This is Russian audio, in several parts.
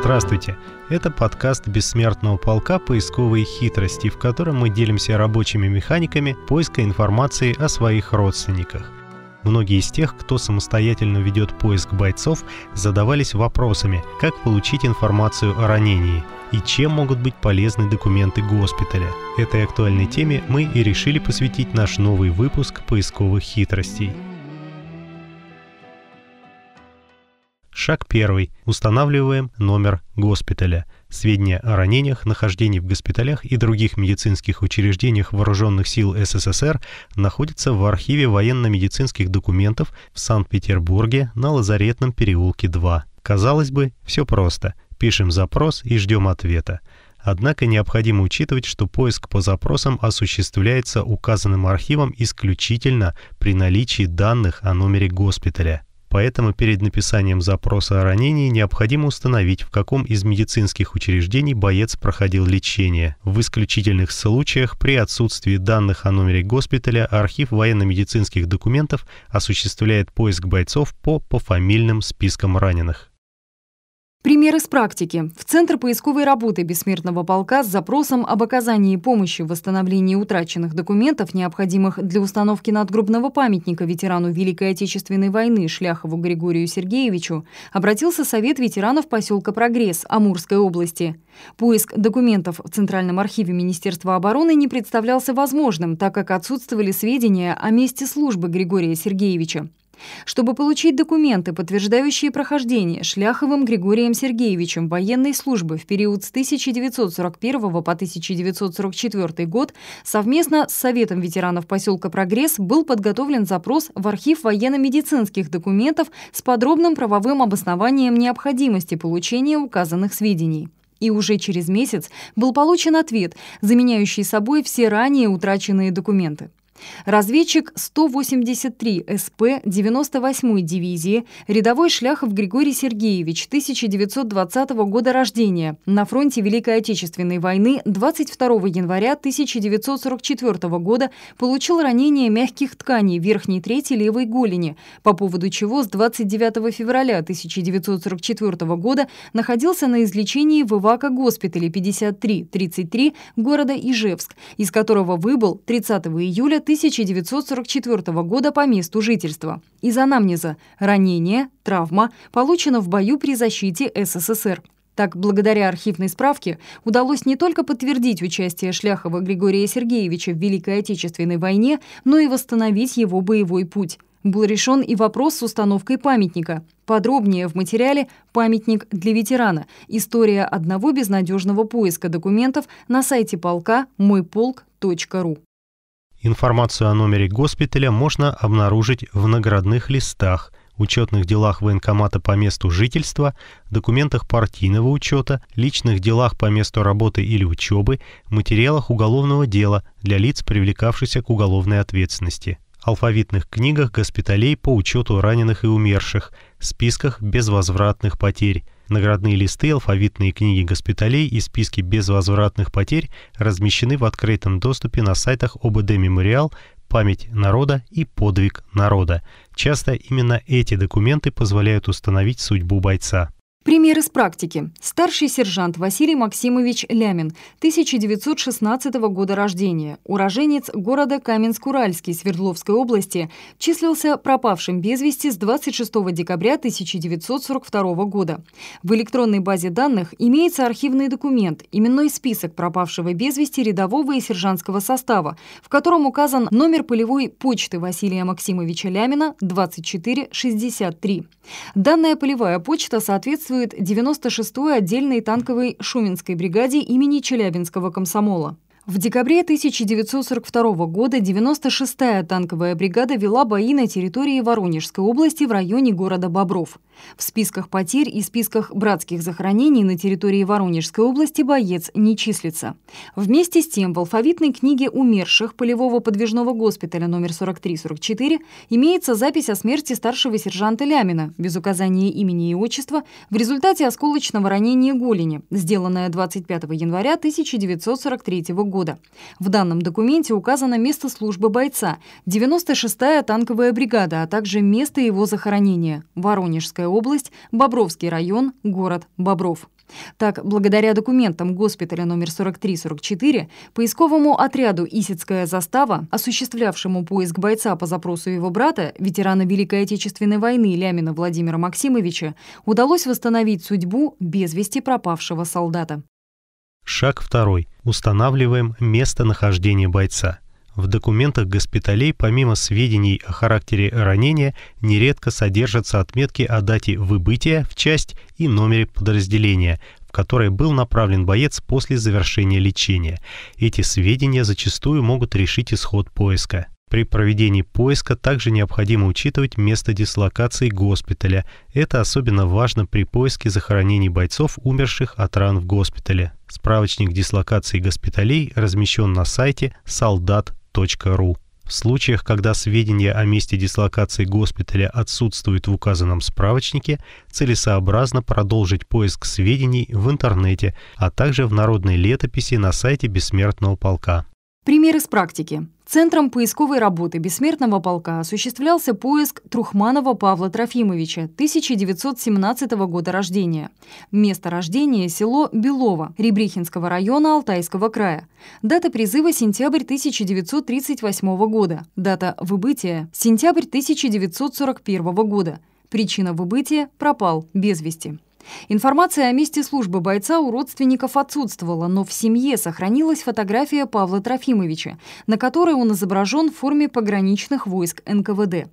Здравствуйте! Это подкаст «Бессмертного полка. Поисковые хитрости», в котором мы делимся рабочими механиками поиска информации о своих родственниках. Многие из тех, кто самостоятельно ведет поиск бойцов, задавались вопросами, как получить информацию о ранении и чем могут быть полезны документы госпиталя. Этой актуальной теме мы и решили посвятить наш новый выпуск поисковых хитростей – Шаг первый. Устанавливаем номер госпиталя. Сведения о ранениях, нахождении в госпиталях и других медицинских учреждениях Вооруженных сил СССР находятся в архиве военно-медицинских документов в Санкт-Петербурге на Лазаретном переулке 2. Казалось бы, все просто. Пишем запрос и ждем ответа. Однако необходимо учитывать, что поиск по запросам осуществляется указанным архивом исключительно при наличии данных о номере госпиталя. Поэтому перед написанием запроса о ранении необходимо установить, в каком из медицинских учреждений боец проходил лечение. В исключительных случаях при отсутствии данных о номере госпиталя архив военно-медицинских документов осуществляет поиск бойцов по пофамильным спискам раненых. Пример из практики. В Центр поисковой работы Бессмертного полка с запросом об оказании помощи в восстановлении утраченных документов, необходимых для установки надгробного памятника ветерану Великой Отечественной войны Шляхову Григорию Сергеевичу, обратился Совет ветеранов поселка Прогресс Амурской области. Поиск документов в Центральном архиве Министерства обороны не представлялся возможным, так как отсутствовали сведения о месте службы Григория Сергеевича. Чтобы получить документы, подтверждающие прохождение Шляховым Григорием Сергеевичем военной службы в период с 1941 по 1944 год, совместно с Советом ветеранов поселка Прогресс был подготовлен запрос в архив военно-медицинских документов с подробным правовым обоснованием необходимости получения указанных сведений. И уже через месяц был получен ответ, заменяющий собой все ранее утраченные документы. Разведчик 183 СП 98-й дивизии, рядовой Шляхов Григорий Сергеевич, 1920 года рождения, на фронте Великой Отечественной войны 22 января 1944 года получил ранение мягких тканей верхней трети левой голени, по поводу чего с 29 февраля 1944 года находился на излечении в Ивако госпитале 53-33 города Ижевск, из которого выбыл 30 июля 1944 года по месту жительства. Из анамнеза ранение, травма получена в бою при защите СССР. Так, благодаря архивной справке удалось не только подтвердить участие Шляхова Григория Сергеевича в Великой Отечественной войне, но и восстановить его боевой путь. Был решен и вопрос с установкой памятника. Подробнее в материале «Памятник для ветерана. История одного безнадежного поиска документов» на сайте полка мойполк.ру. Информацию о номере госпиталя можно обнаружить в наградных листах, учетных делах военкомата по месту жительства, документах партийного учета, личных делах по месту работы или учебы, материалах уголовного дела для лиц, привлекавшихся к уголовной ответственности, алфавитных книгах госпиталей по учету раненых и умерших, списках безвозвратных потерь, Наградные листы, алфавитные книги госпиталей и списки безвозвратных потерь размещены в открытом доступе на сайтах ОБД «Мемориал», «Память народа» и «Подвиг народа». Часто именно эти документы позволяют установить судьбу бойца. Пример из практики. Старший сержант Василий Максимович Лямин, 1916 года рождения, уроженец города Каменск-Уральский Свердловской области, числился пропавшим без вести с 26 декабря 1942 года. В электронной базе данных имеется архивный документ, именной список пропавшего без вести рядового и сержантского состава, в котором указан номер полевой почты Василия Максимовича Лямина 2463. Данная полевая почта соответствует соответствует 96-й отдельной танковой Шуменской бригаде имени Челябинского комсомола. В декабре 1942 года 96-я танковая бригада вела бои на территории Воронежской области в районе города Бобров. В списках потерь и списках братских захоронений на территории Воронежской области боец не числится. Вместе с тем в алфавитной книге умерших полевого подвижного госпиталя номер 43-44 имеется запись о смерти старшего сержанта Лямина без указания имени и отчества в результате осколочного ранения голени, сделанное 25 января 1943 года года. В данном документе указано место службы бойца – 96-я танковая бригада, а также место его захоронения – Воронежская область, Бобровский район, город Бобров. Так, благодаря документам госпиталя номер 4344, поисковому отряду «Исицкая застава», осуществлявшему поиск бойца по запросу его брата, ветерана Великой Отечественной войны Лямина Владимира Максимовича, удалось восстановить судьбу без вести пропавшего солдата. Шаг второй. Устанавливаем местонахождение бойца. В документах госпиталей помимо сведений о характере ранения нередко содержатся отметки о дате выбытия в часть и номере подразделения, в которое был направлен боец после завершения лечения. Эти сведения зачастую могут решить исход поиска. При проведении поиска также необходимо учитывать место дислокации госпиталя. Это особенно важно при поиске захоронений бойцов, умерших от ран в госпитале. Справочник дислокации госпиталей размещен на сайте солдат ру. В случаях, когда сведения о месте дислокации госпиталя отсутствуют в указанном справочнике, целесообразно продолжить поиск сведений в интернете, а также в народной летописи на сайте Бессмертного полка. Пример из практики. Центром поисковой работы Бессмертного полка осуществлялся поиск Трухманова Павла Трофимовича, 1917 года рождения. Место рождения – село Белово, Ребрихинского района Алтайского края. Дата призыва – сентябрь 1938 года. Дата выбытия – сентябрь 1941 года. Причина выбытия – пропал, без вести. Информация о месте службы бойца у родственников отсутствовала, но в семье сохранилась фотография Павла Трофимовича, на которой он изображен в форме пограничных войск НКВД.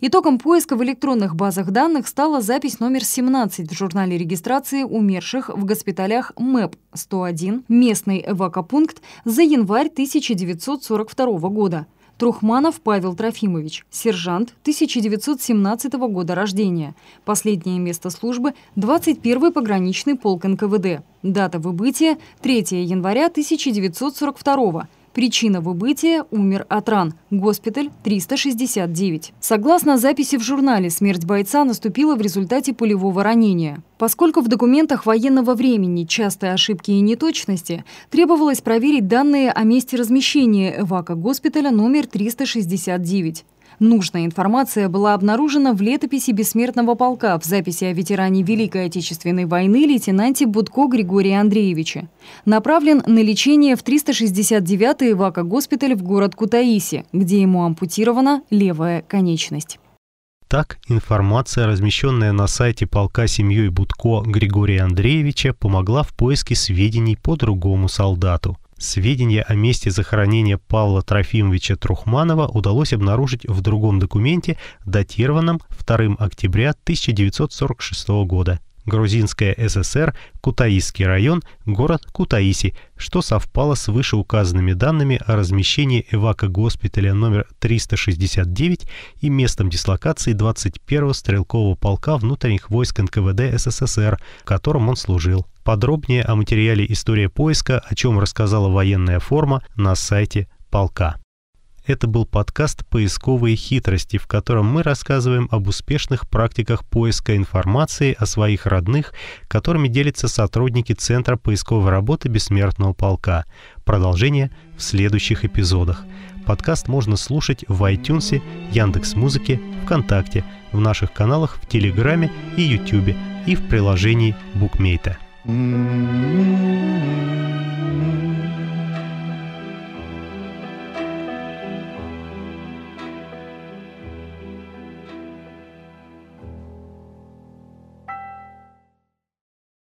Итогом поиска в электронных базах данных стала запись номер 17 в журнале регистрации умерших в госпиталях МЭП-101, местный эвакопункт, за январь 1942 года – Трухманов Павел Трофимович, сержант 1917 года рождения. Последнее место службы – 21-й пограничный полк НКВД. Дата выбытия – 3 января 1942 Причина выбытия – умер от ран. Госпиталь 369. Согласно записи в журнале, смерть бойца наступила в результате пулевого ранения. Поскольку в документах военного времени частые ошибки и неточности, требовалось проверить данные о месте размещения эвака госпиталя номер 369. Нужная информация была обнаружена в летописи Бессмертного полка в записи о ветеране Великой Отечественной войны лейтенанте Будко Григория Андреевича. Направлен на лечение в 369-й ИВАКО-госпиталь в город Кутаиси, где ему ампутирована левая конечность. Так, информация, размещенная на сайте полка семьей Будко Григория Андреевича, помогла в поиске сведений по другому солдату. Сведения о месте захоронения Павла Трофимовича Трухманова удалось обнаружить в другом документе, датированном 2 октября 1946 года. Грузинская ССР, Кутаисский район, город Кутаиси, что совпало с вышеуказанными данными о размещении эвако-госпиталя номер 369 и местом дислокации 21-го стрелкового полка внутренних войск НКВД СССР, в котором он служил. Подробнее о материале «История поиска», о чем рассказала военная форма, на сайте полка. Это был подкаст «Поисковые хитрости», в котором мы рассказываем об успешных практиках поиска информации о своих родных, которыми делятся сотрудники Центра поисковой работы Бессмертного полка. Продолжение в следующих эпизодах. Подкаст можно слушать в iTunes, Яндекс.Музыке, ВКонтакте, в наших каналах в Телеграме и Ютубе и в приложении Букмейта. Mm-hmm.